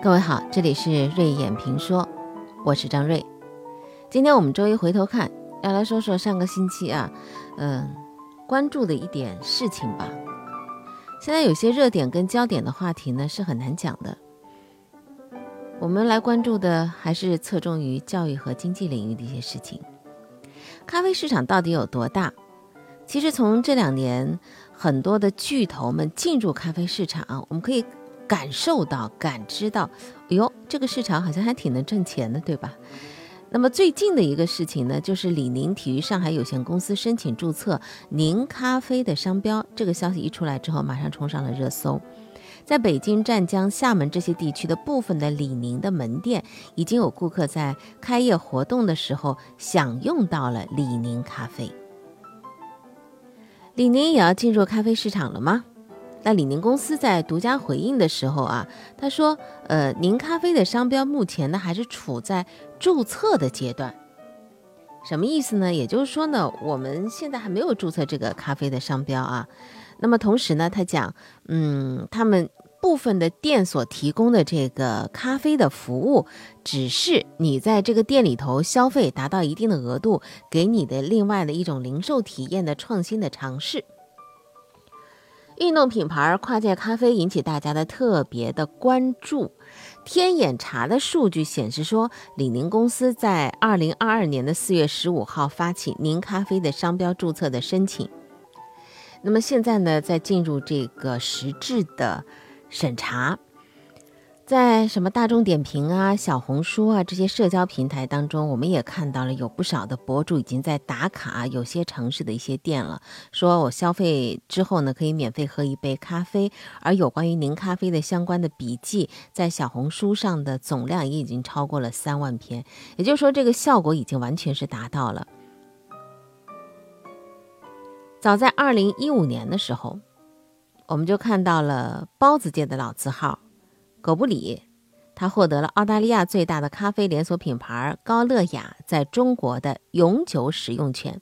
各位好，这里是瑞眼评说，我是张瑞。今天我们周一回头看，要来说说上个星期啊，嗯，关注的一点事情吧。现在有些热点跟焦点的话题呢是很难讲的，我们来关注的还是侧重于教育和经济领域的一些事情。咖啡市场到底有多大？其实从这两年很多的巨头们进入咖啡市场，我们可以。感受到、感知到，哎呦，这个市场好像还挺能挣钱的，对吧？那么最近的一个事情呢，就是李宁体育上海有限公司申请注册宁咖啡的商标。这个消息一出来之后，马上冲上了热搜。在北京、湛江、厦门这些地区的部分的李宁的门店，已经有顾客在开业活动的时候享用到了李宁咖啡。李宁也要进入咖啡市场了吗？那李宁公司在独家回应的时候啊，他说：“呃，宁咖啡的商标目前呢还是处在注册的阶段，什么意思呢？也就是说呢，我们现在还没有注册这个咖啡的商标啊。那么同时呢，他讲，嗯，他们部分的店所提供的这个咖啡的服务，只是你在这个店里头消费达到一定的额度，给你的另外的一种零售体验的创新的尝试。”运动品牌跨界咖啡引起大家的特别的关注。天眼查的数据显示说，李宁公司在二零二二年的四月十五号发起宁咖啡的商标注册的申请。那么现在呢，在进入这个实质的审查。在什么大众点评啊、小红书啊这些社交平台当中，我们也看到了有不少的博主已经在打卡有些城市的一些店了，说我消费之后呢，可以免费喝一杯咖啡。而有关于宁咖啡的相关的笔记，在小红书上的总量也已经超过了三万篇，也就是说，这个效果已经完全是达到了。早在二零一五年的时候，我们就看到了包子界的老字号。狗不理，他获得了澳大利亚最大的咖啡连锁品牌高乐雅在中国的永久使用权。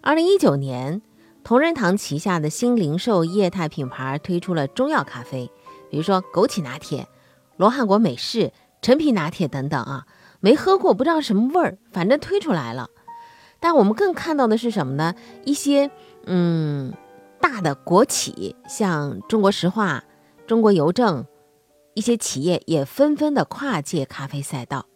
二零一九年，同仁堂旗下的新零售业态品牌推出了中药咖啡，比如说枸杞拿铁、罗汉果美式、陈皮拿铁等等啊，没喝过不知道什么味儿，反正推出来了。但我们更看到的是什么呢？一些嗯大的国企，像中国石化、中国邮政。一些企业也纷纷的跨界咖啡赛道，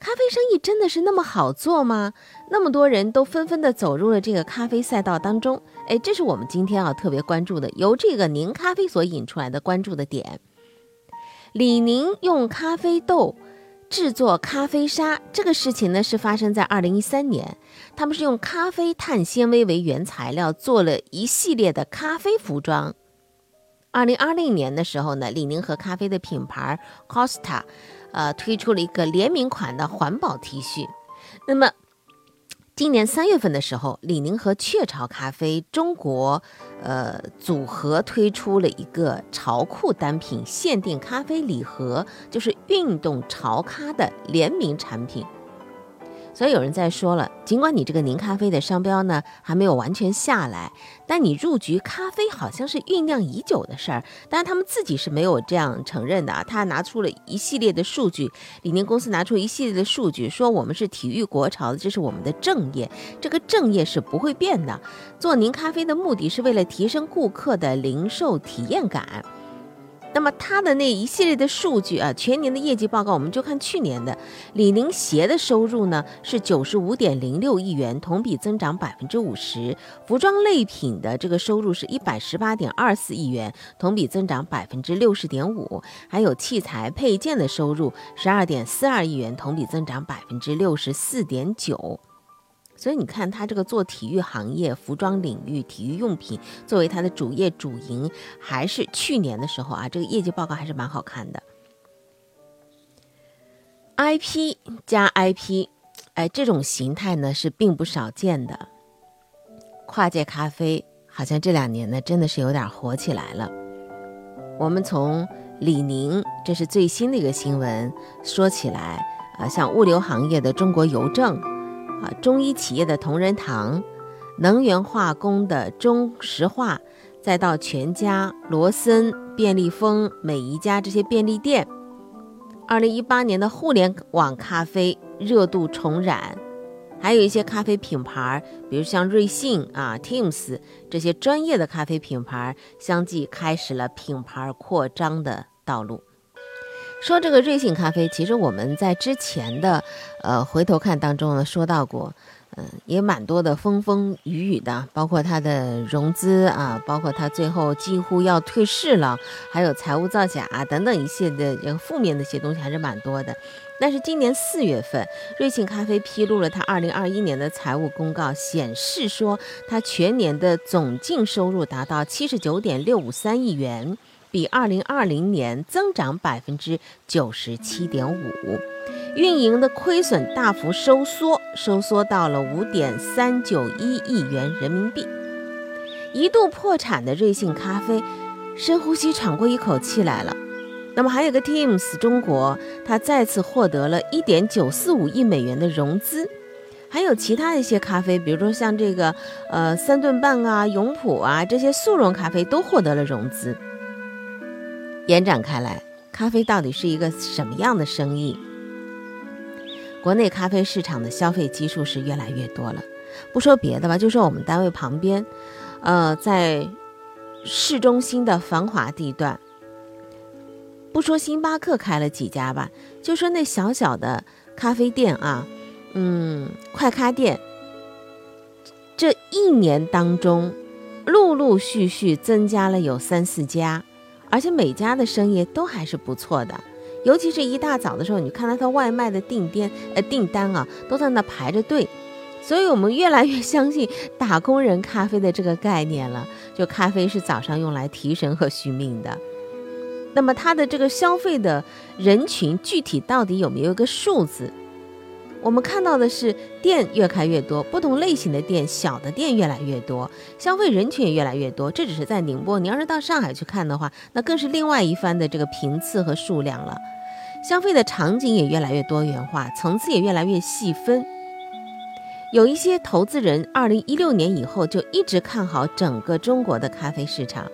咖啡生意真的是那么好做吗？那么多人都纷纷的走入了这个咖啡赛道当中，哎，这是我们今天啊特别关注的，由这个宁咖啡所引出来的关注的点。李宁用咖啡豆制作咖啡沙，这个事情呢是发生在二零一三年，他们是用咖啡碳纤维为原材料做了一系列的咖啡服装。二零二零年的时候呢，李宁和咖啡的品牌 Costa，呃，推出了一个联名款的环保 T 恤。那么，今年三月份的时候，李宁和雀巢咖啡中国，呃，组合推出了一个潮酷单品限定咖啡礼盒，就是运动潮咖的联名产品。所以有人在说了，尽管你这个宁咖啡的商标呢还没有完全下来，但你入局咖啡好像是酝酿已久的事儿。当然他们自己是没有这样承认的啊。他拿出了一系列的数据，李宁公司拿出一系列的数据，说我们是体育国潮的，这是我们的正业，这个正业是不会变的。做宁咖啡的目的是为了提升顾客的零售体验感。那么它的那一系列的数据啊，全年的业绩报告，我们就看去年的李宁鞋的收入呢是九十五点零六亿元，同比增长百分之五十；服装类品的这个收入是一百十八点二四亿元，同比增长百分之六十点五；还有器材配件的收入十二点四二亿元，同比增长百分之六十四点九。所以你看，他这个做体育行业、服装领域、体育用品作为他的主业主营，还是去年的时候啊，这个业绩报告还是蛮好看的。IP 加 IP，哎，这种形态呢是并不少见的。跨界咖啡好像这两年呢真的是有点火起来了。我们从李宁，这是最新的一个新闻，说起来啊，像物流行业的中国邮政。中医企业的同仁堂，能源化工的中石化，再到全家、罗森、便利蜂、美宜家这些便利店，二零一八年的互联网咖啡热度重燃，还有一些咖啡品牌，比如像瑞幸啊、Teams 这些专业的咖啡品牌，相继开始了品牌扩张的道路。说这个瑞幸咖啡，其实我们在之前的呃回头看当中呢说到过。嗯，也蛮多的风风雨雨的，包括它的融资啊，包括它最后几乎要退市了，还有财务造假等等一些的这个负面的一些东西还是蛮多的。但是今年四月份，瑞幸咖啡披露了它二零二一年的财务公告，显示说它全年的总净收入达到七十九点六五三亿元，比二零二零年增长百分之九十七点五。运营的亏损大幅收缩，收缩到了五点三九一亿元人民币。一度破产的瑞幸咖啡，深呼吸喘过一口气来了。那么还有个 Teams 中国，它再次获得了一点九四五亿美元的融资。还有其他一些咖啡，比如说像这个呃三顿半啊、永璞啊这些速溶咖啡都获得了融资。延展开来，咖啡到底是一个什么样的生意？国内咖啡市场的消费基数是越来越多了，不说别的吧，就说我们单位旁边，呃，在市中心的繁华地段，不说星巴克开了几家吧，就说那小小的咖啡店啊，嗯，快咖店，这一年当中，陆陆续续增加了有三四家，而且每家的生意都还是不错的。尤其是一大早的时候，你看到他外卖的订单，呃，订单啊，都在那排着队，所以我们越来越相信打工人咖啡的这个概念了。就咖啡是早上用来提神和续命的。那么它的这个消费的人群具体到底有没有一个数字？我们看到的是店越开越多，不同类型的店，小的店越来越多，消费人群也越来越多。这只是在宁波，你要是到上海去看的话，那更是另外一番的这个频次和数量了。消费的场景也越来越多元化，层次也越来越细分。有一些投资人，二零一六年以后就一直看好整个中国的咖啡市场。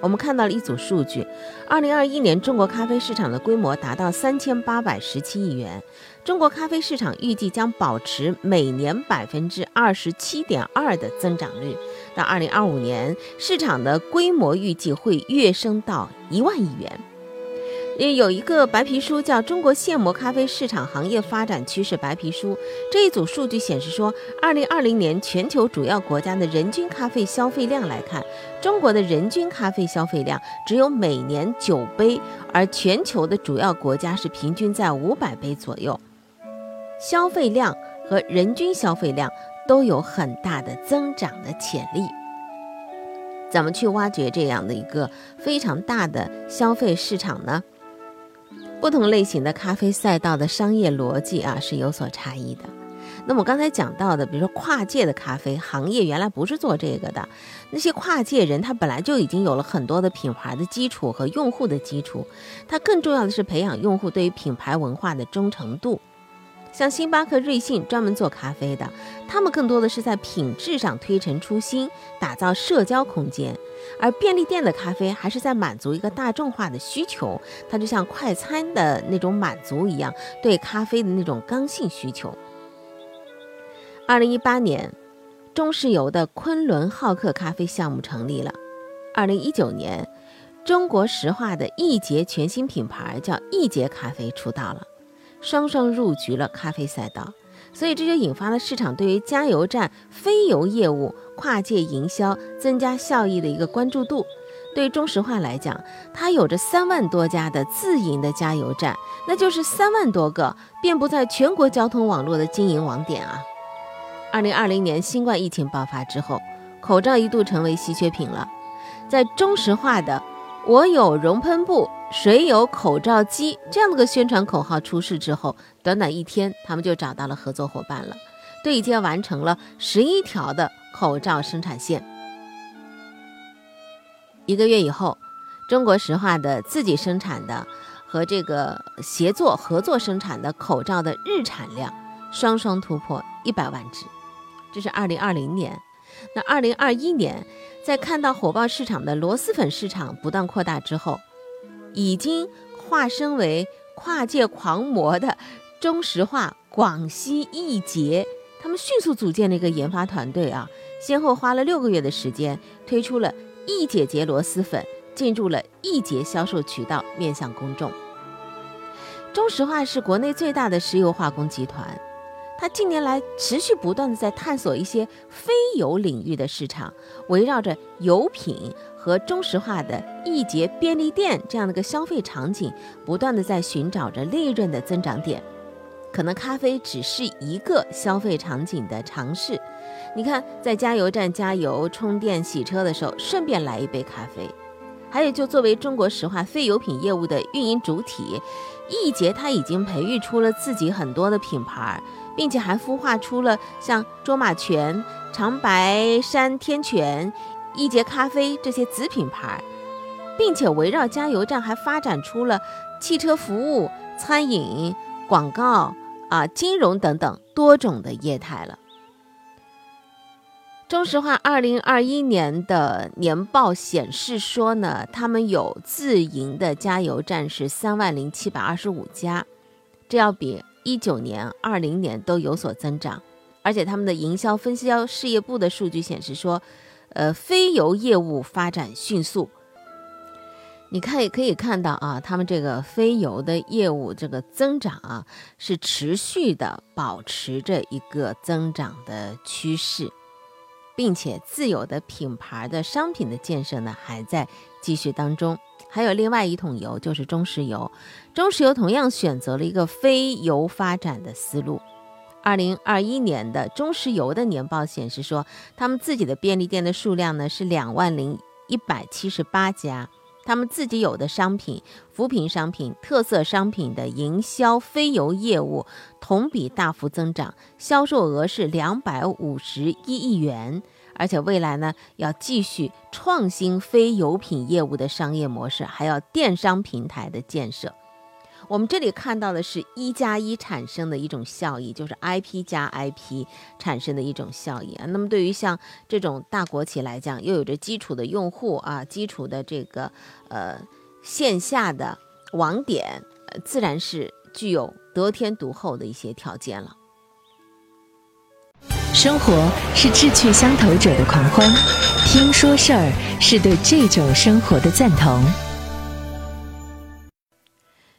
我们看到了一组数据：二零二一年中国咖啡市场的规模达到三千八百十七亿元，中国咖啡市场预计将保持每年百分之二十七点二的增长率。到二零二五年，市场的规模预计会跃升到一万亿元。也有一个白皮书叫《中国现磨咖啡市场行业发展趋势白皮书》，这一组数据显示说，二零二零年全球主要国家的人均咖啡消费量来看，中国的人均咖啡消费量只有每年九杯，而全球的主要国家是平均在五百杯左右，消费量和人均消费量都有很大的增长的潜力。怎么去挖掘这样的一个非常大的消费市场呢？不同类型的咖啡赛道的商业逻辑啊是有所差异的。那么我刚才讲到的，比如说跨界的咖啡行业，原来不是做这个的。那些跨界人，他本来就已经有了很多的品牌的基础和用户的基础，他更重要的是培养用户对于品牌文化的忠诚度。像星巴克、瑞幸专门做咖啡的，他们更多的是在品质上推陈出新，打造社交空间。而便利店的咖啡还是在满足一个大众化的需求，它就像快餐的那种满足一样，对咖啡的那种刚性需求。二零一八年，中石油的昆仑好客咖啡项目成立了。二零一九年，中国石化的易捷全新品牌叫易捷咖啡出道了，双双入局了咖啡赛道。所以这就引发了市场对于加油站非油业务跨界营销增加效益的一个关注度。对中石化来讲，它有着三万多家的自营的加油站，那就是三万多个遍布在全国交通网络的经营网点啊。二零二零年新冠疫情爆发之后，口罩一度成为稀缺品了，在中石化的“我有熔喷布”。谁有口罩机这样的个宣传口号出世之后，短短一天，他们就找到了合作伙伴了，对接完成了十一条的口罩生产线。一个月以后，中国石化的自己生产的和这个协作合作生产的口罩的日产量双双突破一百万只，这是二零二零年。那二零二一年，在看到火爆市场的螺蛳粉市场不断扩大之后。已经化身为跨界狂魔的中石化、广西易捷，他们迅速组建了一个研发团队啊，先后花了六个月的时间，推出了易捷捷螺蛳粉，进入了易捷销售渠道，面向公众。中石化是国内最大的石油化工集团。它近年来持续不断的在探索一些非油领域的市场，围绕着油品和中石化的易捷便利店这样的一个消费场景，不断的在寻找着利润的增长点。可能咖啡只是一个消费场景的尝试。你看，在加油站加油、充电、洗车的时候，顺便来一杯咖啡。还有，就作为中国石化非油品业务的运营主体，易捷它已经培育出了自己很多的品牌。并且还孵化出了像卓玛泉、长白山天泉、一捷咖啡这些子品牌，并且围绕加油站还发展出了汽车服务、餐饮、广告啊、金融等等多种的业态了。中石化二零二一年的年报显示说呢，他们有自营的加油站是三万零七百二十五家，这要比。一九年、二零年都有所增长，而且他们的营销分销事业部的数据显示说，呃，非油业务发展迅速。你看也可以看到啊，他们这个非油的业务这个增长啊，是持续的保持着一个增长的趋势，并且自有的品牌的商品的建设呢，还在继续当中。还有另外一桶油，就是中石油。中石油同样选择了一个非油发展的思路。二零二一年的中石油的年报显示说，他们自己的便利店的数量呢是两万零一百七十八家，他们自己有的商品、扶贫商品、特色商品的营销非油业务同比大幅增长，销售额是两百五十一亿元。而且未来呢，要继续创新非油品业务的商业模式，还要电商平台的建设。我们这里看到的是一加一产生的一种效益，就是 IP 加 IP 产生的一种效益啊。那么对于像这种大国企来讲，又有着基础的用户啊，基础的这个呃线下的网点，自然是具有得天独厚的一些条件了。生活是志趣相投者的狂欢，听说事儿是对这种生活的赞同。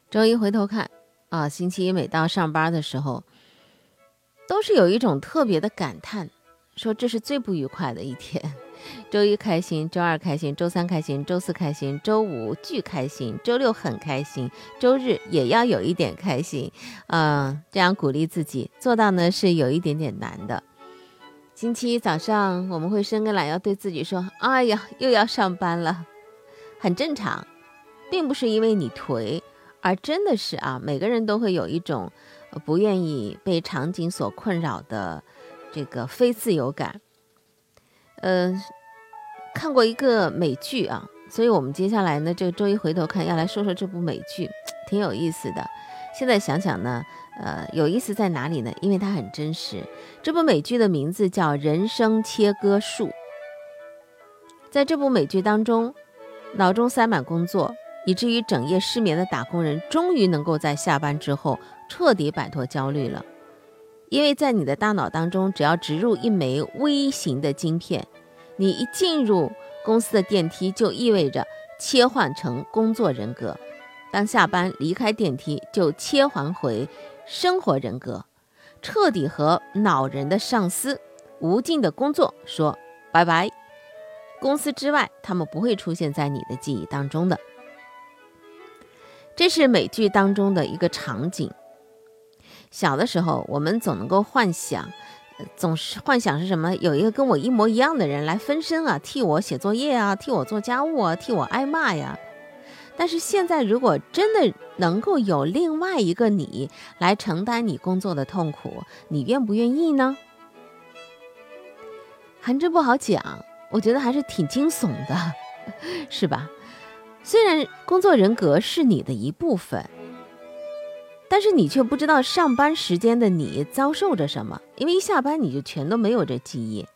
周一回头看啊，星期一每到上班的时候，都是有一种特别的感叹，说这是最不愉快的一天。周一开心，周二开心，周三开心，周四开心，周五巨开心，周六很开心，周日也要有一点开心。嗯，这样鼓励自己做到呢，是有一点点难的。星期一早上，我们会伸个懒腰，对自己说：“哎呀，又要上班了，很正常，并不是因为你颓，而真的是啊，每个人都会有一种不愿意被场景所困扰的这个非自由感。”嗯，看过一个美剧啊，所以我们接下来呢，这个周一回头看要来说说这部美剧，挺有意思的。现在想想呢。呃，有意思在哪里呢？因为它很真实。这部美剧的名字叫《人生切割术》。在这部美剧当中，脑中塞满工作，以至于整夜失眠的打工人，终于能够在下班之后彻底摆脱焦虑了。因为在你的大脑当中，只要植入一枚微型的晶片，你一进入公司的电梯，就意味着切换成工作人格；当下班离开电梯，就切换回。生活人格，彻底和恼人的上司、无尽的工作说拜拜。公司之外，他们不会出现在你的记忆当中的。这是美剧当中的一个场景。小的时候，我们总能够幻想，总是幻想是什么？有一个跟我一模一样的人来分身啊，替我写作业啊，替我做家务啊，替我挨骂呀。但是现在，如果真的能够有另外一个你来承担你工作的痛苦，你愿不愿意呢？还真不好讲，我觉得还是挺惊悚的，是吧？虽然工作人格是你的一部分，但是你却不知道上班时间的你遭受着什么，因为一下班你就全都没有这记忆。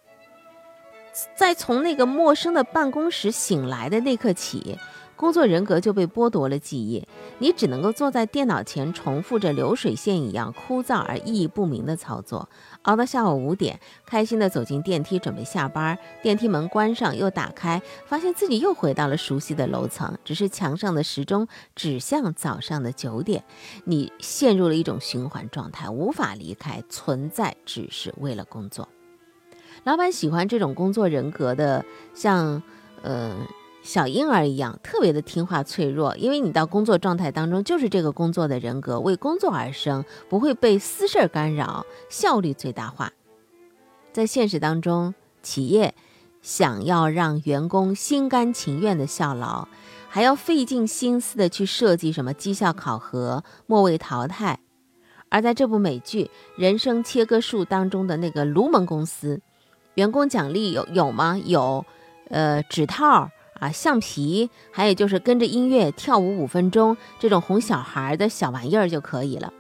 在从那个陌生的办公室醒来的那刻起。工作人格就被剥夺了记忆，你只能够坐在电脑前重复着流水线一样枯燥而意义不明的操作，熬到下午五点，开心地走进电梯准备下班，电梯门关上又打开，发现自己又回到了熟悉的楼层，只是墙上的时钟指向早上的九点，你陷入了一种循环状态，无法离开，存在只是为了工作。老板喜欢这种工作人格的，像，呃。小婴儿一样，特别的听话脆弱，因为你到工作状态当中就是这个工作的人格，为工作而生，不会被私事儿干扰，效率最大化。在现实当中，企业想要让员工心甘情愿的效劳，还要费尽心思的去设计什么绩效考核、末位淘汰。而在这部美剧《人生切割术》当中的那个卢蒙公司，员工奖励有有吗？有，呃，指套。啊，橡皮，还有就是跟着音乐跳舞五分钟，这种哄小孩的小玩意儿就可以了。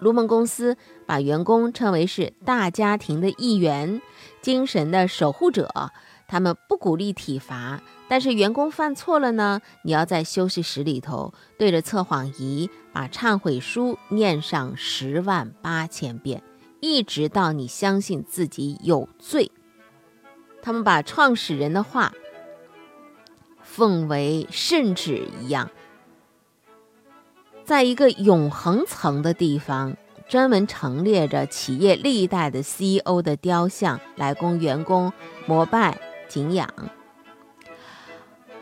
卢蒙公司把员工称为是大家庭的一员，精神的守护者。他们不鼓励体罚，但是员工犯错了呢，你要在休息室里头对着测谎仪把忏悔书念上十万八千遍，一直到你相信自己有罪。他们把创始人的话。奉为圣旨一样，在一个永恒层的地方，专门陈列着企业历代的 CEO 的雕像，来供员工膜拜敬仰。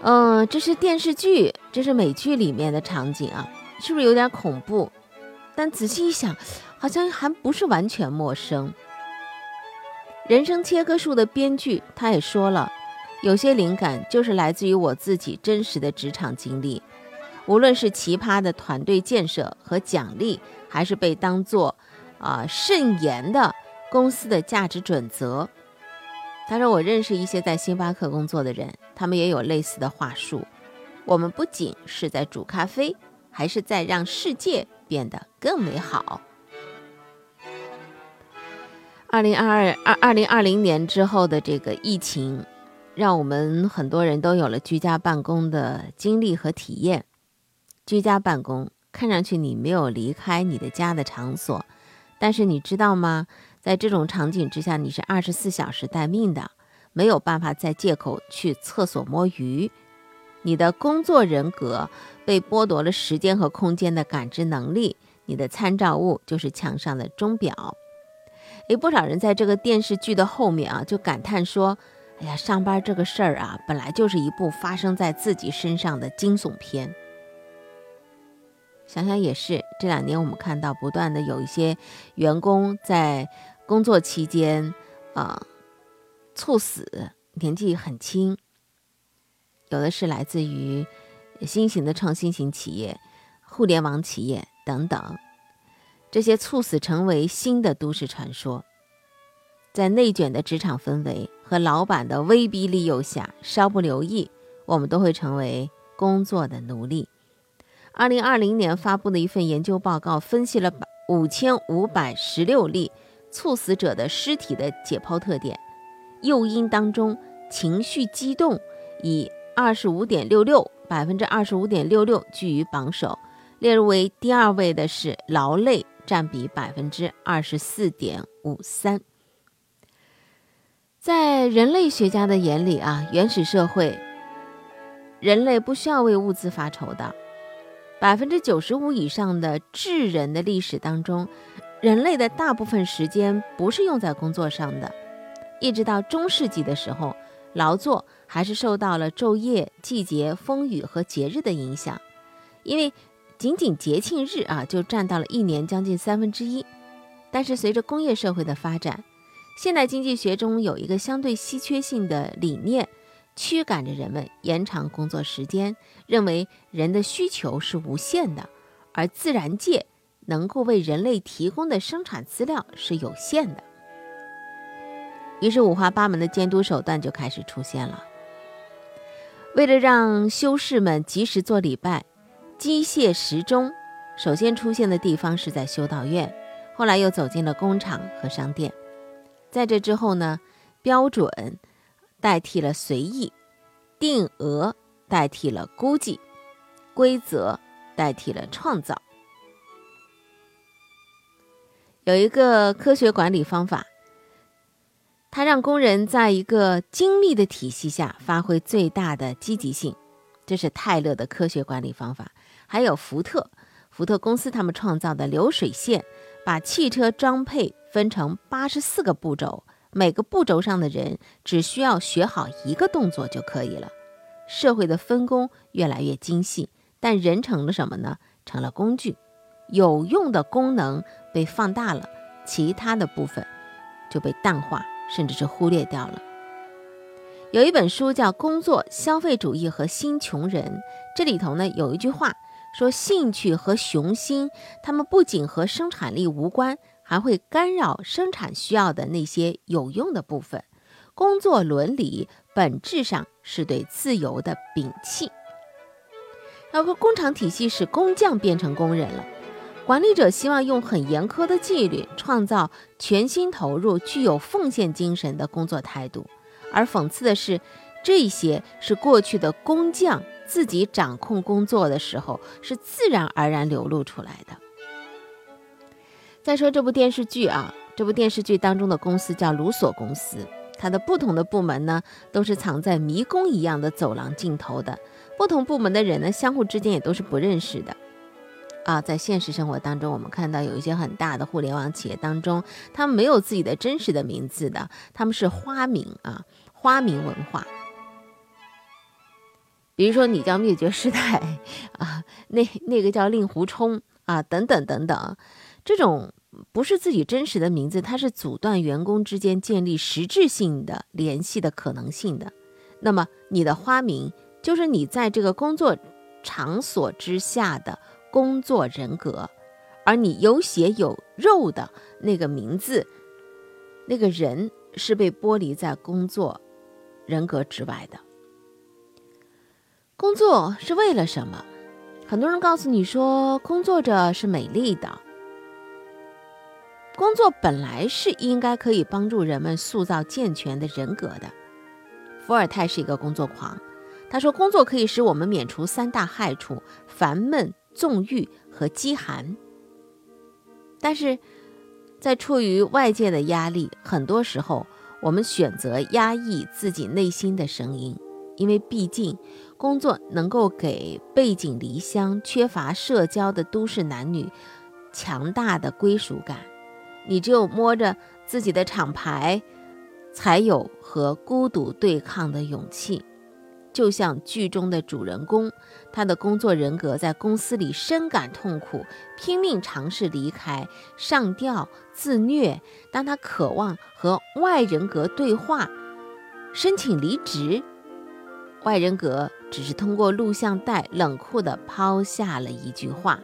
嗯，这是电视剧，这是美剧里面的场景啊，是不是有点恐怖？但仔细一想，好像还不是完全陌生。人生切割术的编剧他也说了。有些灵感就是来自于我自己真实的职场经历，无论是奇葩的团队建设和奖励，还是被当做啊慎言的公司的价值准则。他说，我认识一些在星巴克工作的人，他们也有类似的话术。我们不仅是在煮咖啡，还是在让世界变得更美好。二零二二二二零二零年之后的这个疫情。让我们很多人都有了居家办公的经历和体验。居家办公看上去你没有离开你的家的场所，但是你知道吗？在这种场景之下，你是二十四小时待命的，没有办法再借口去厕所摸鱼。你的工作人格被剥夺了时间和空间的感知能力，你的参照物就是墙上的钟表。诶，不少人在这个电视剧的后面啊，就感叹说。哎呀，上班这个事儿啊，本来就是一部发生在自己身上的惊悚片。想想也是，这两年我们看到不断的有一些员工在工作期间啊猝死，年纪很轻，有的是来自于新型的创新型企业、互联网企业等等，这些猝死成为新的都市传说。在内卷的职场氛围和老板的威逼利诱下，稍不留意，我们都会成为工作的奴隶。二零二零年发布的一份研究报告分析了五千五百十六例猝死者的尸体的解剖特点，诱因当中，情绪激动以二十五点六六百分之二十五点六六居于榜首，列入为第二位的是劳累，占比百分之二十四点五三。在人类学家的眼里啊，原始社会，人类不需要为物资发愁的。百分之九十五以上的智人的历史当中，人类的大部分时间不是用在工作上的。一直到中世纪的时候，劳作还是受到了昼夜、季节、风雨和节日的影响，因为仅仅节庆日啊就占到了一年将近三分之一。但是随着工业社会的发展，现代经济学中有一个相对稀缺性的理念，驱赶着人们延长工作时间，认为人的需求是无限的，而自然界能够为人类提供的生产资料是有限的。于是五花八门的监督手段就开始出现了。为了让修士们及时做礼拜，机械时钟首先出现的地方是在修道院，后来又走进了工厂和商店。在这之后呢，标准代替了随意，定额代替了估计，规则代替了创造。有一个科学管理方法，它让工人在一个精密的体系下发挥最大的积极性。这是泰勒的科学管理方法。还有福特，福特公司他们创造的流水线，把汽车装配分成八十四个步骤，每个步骤上的人只需要学好一个动作就可以了。社会的分工越来越精细，但人成了什么呢？成了工具。有用的功能被放大了，其他的部分就被淡化，甚至是忽略掉了。有一本书叫《工作、消费主义和新穷人》，这里头呢有一句话说：“兴趣和雄心，他们不仅和生产力无关，还会干扰生产需要的那些有用的部分。工作伦理本质上是对自由的摒弃。”然后，工厂体系使工匠变成工人了。管理者希望用很严苛的纪律，创造全心投入、具有奉献精神的工作态度。而讽刺的是，这些是过去的工匠自己掌控工作的时候是自然而然流露出来的。再说这部电视剧啊，这部电视剧当中的公司叫卢索公司，它的不同的部门呢，都是藏在迷宫一样的走廊尽头的，不同部门的人呢，相互之间也都是不认识的。啊，在现实生活当中，我们看到有一些很大的互联网企业当中，他们没有自己的真实的名字的，他们是花名啊，花名文化。比如说，你叫灭绝师太啊，那那个叫令狐冲啊，等等等等，这种不是自己真实的名字，它是阻断员工之间建立实质性的联系的可能性的。那么，你的花名就是你在这个工作场所之下的。工作人格，而你有血有肉的那个名字，那个人是被剥离在工作人格之外的。工作是为了什么？很多人告诉你说，工作着是美丽的。工作本来是应该可以帮助人们塑造健全的人格的。伏尔泰是一个工作狂，他说，工作可以使我们免除三大害处：烦闷。纵欲和饥寒，但是在处于外界的压力，很多时候我们选择压抑自己内心的声音，因为毕竟工作能够给背井离乡、缺乏社交的都市男女强大的归属感。你只有摸着自己的厂牌，才有和孤独对抗的勇气。就像剧中的主人公，他的工作人格在公司里深感痛苦，拼命尝试离开，上吊、自虐。当他渴望和外人格对话，申请离职，外人格只是通过录像带冷酷地抛下了一句话，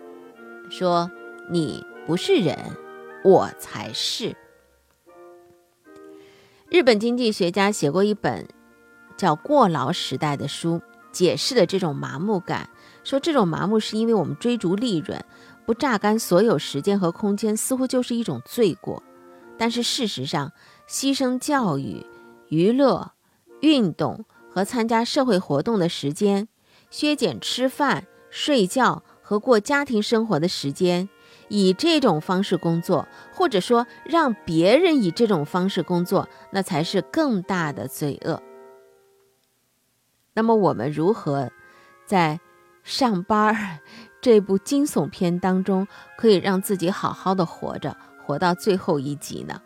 说：“你不是人，我才是。”日本经济学家写过一本。叫过劳时代的书解释了这种麻木感，说这种麻木是因为我们追逐利润，不榨干所有时间和空间，似乎就是一种罪过。但是事实上，牺牲教育、娱乐、运动和参加社会活动的时间，削减吃饭、睡觉和过家庭生活的时间，以这种方式工作，或者说让别人以这种方式工作，那才是更大的罪恶。那么我们如何在上班 这部惊悚片当中，可以让自己好好的活着，活到最后一集呢？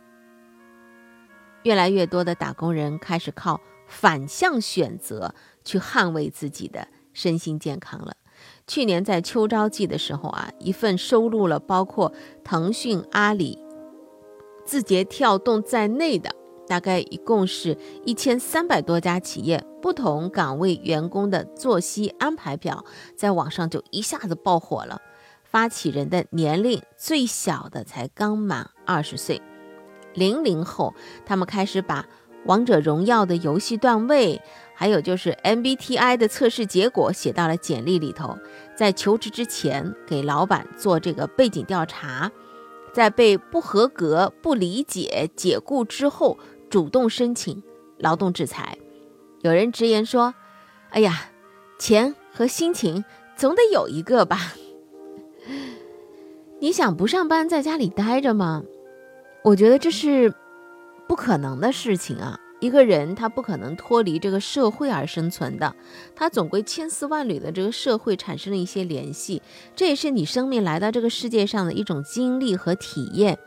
越来越多的打工人开始靠反向选择去捍卫自己的身心健康了。去年在秋招季的时候啊，一份收录了包括腾讯、阿里、字节跳动在内的。大概一共是一千三百多家企业不同岗位员工的作息安排表，在网上就一下子爆火了。发起人的年龄最小的才刚满二十岁，零零后，他们开始把王者荣耀的游戏段位，还有就是 MBTI 的测试结果写到了简历里头，在求职之前给老板做这个背景调查，在被不合格、不理解解雇之后。主动申请劳动制裁，有人直言说：“哎呀，钱和心情总得有一个吧？你想不上班，在家里待着吗？我觉得这是不可能的事情啊！一个人他不可能脱离这个社会而生存的，他总归千丝万缕的这个社会产生了一些联系，这也是你生命来到这个世界上的一种经历和体验，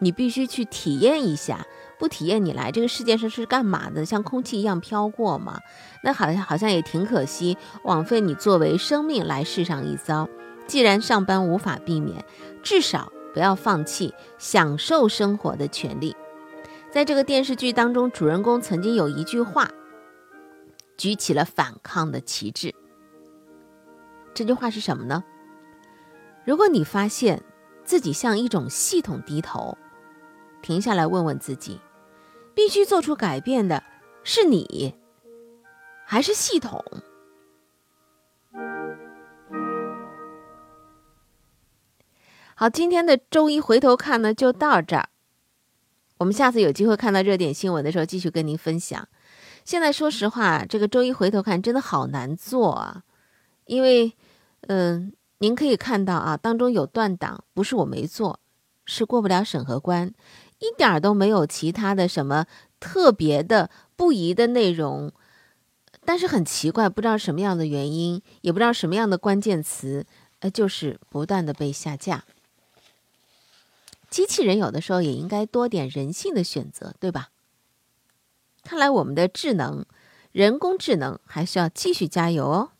你必须去体验一下，不体验你来这个世界上是干嘛的？像空气一样飘过吗？那好像好像也挺可惜，枉费你作为生命来世上一遭。既然上班无法避免，至少不要放弃享受生活的权利。在这个电视剧当中，主人公曾经有一句话，举起了反抗的旗帜。这句话是什么呢？如果你发现自己向一种系统低头，停下来问问自己，必须做出改变的是你，还是系统？好，今天的周一回头看呢，就到这儿。我们下次有机会看到热点新闻的时候，继续跟您分享。现在说实话，这个周一回头看真的好难做啊，因为，嗯，您可以看到啊，当中有断档，不是我没做，是过不了审核关，一点儿都没有其他的什么特别的不宜的内容。但是很奇怪，不知道什么样的原因，也不知道什么样的关键词，呃，就是不断的被下架。机器人有的时候也应该多点人性的选择，对吧？看来我们的智能，人工智能还需要继续加油哦。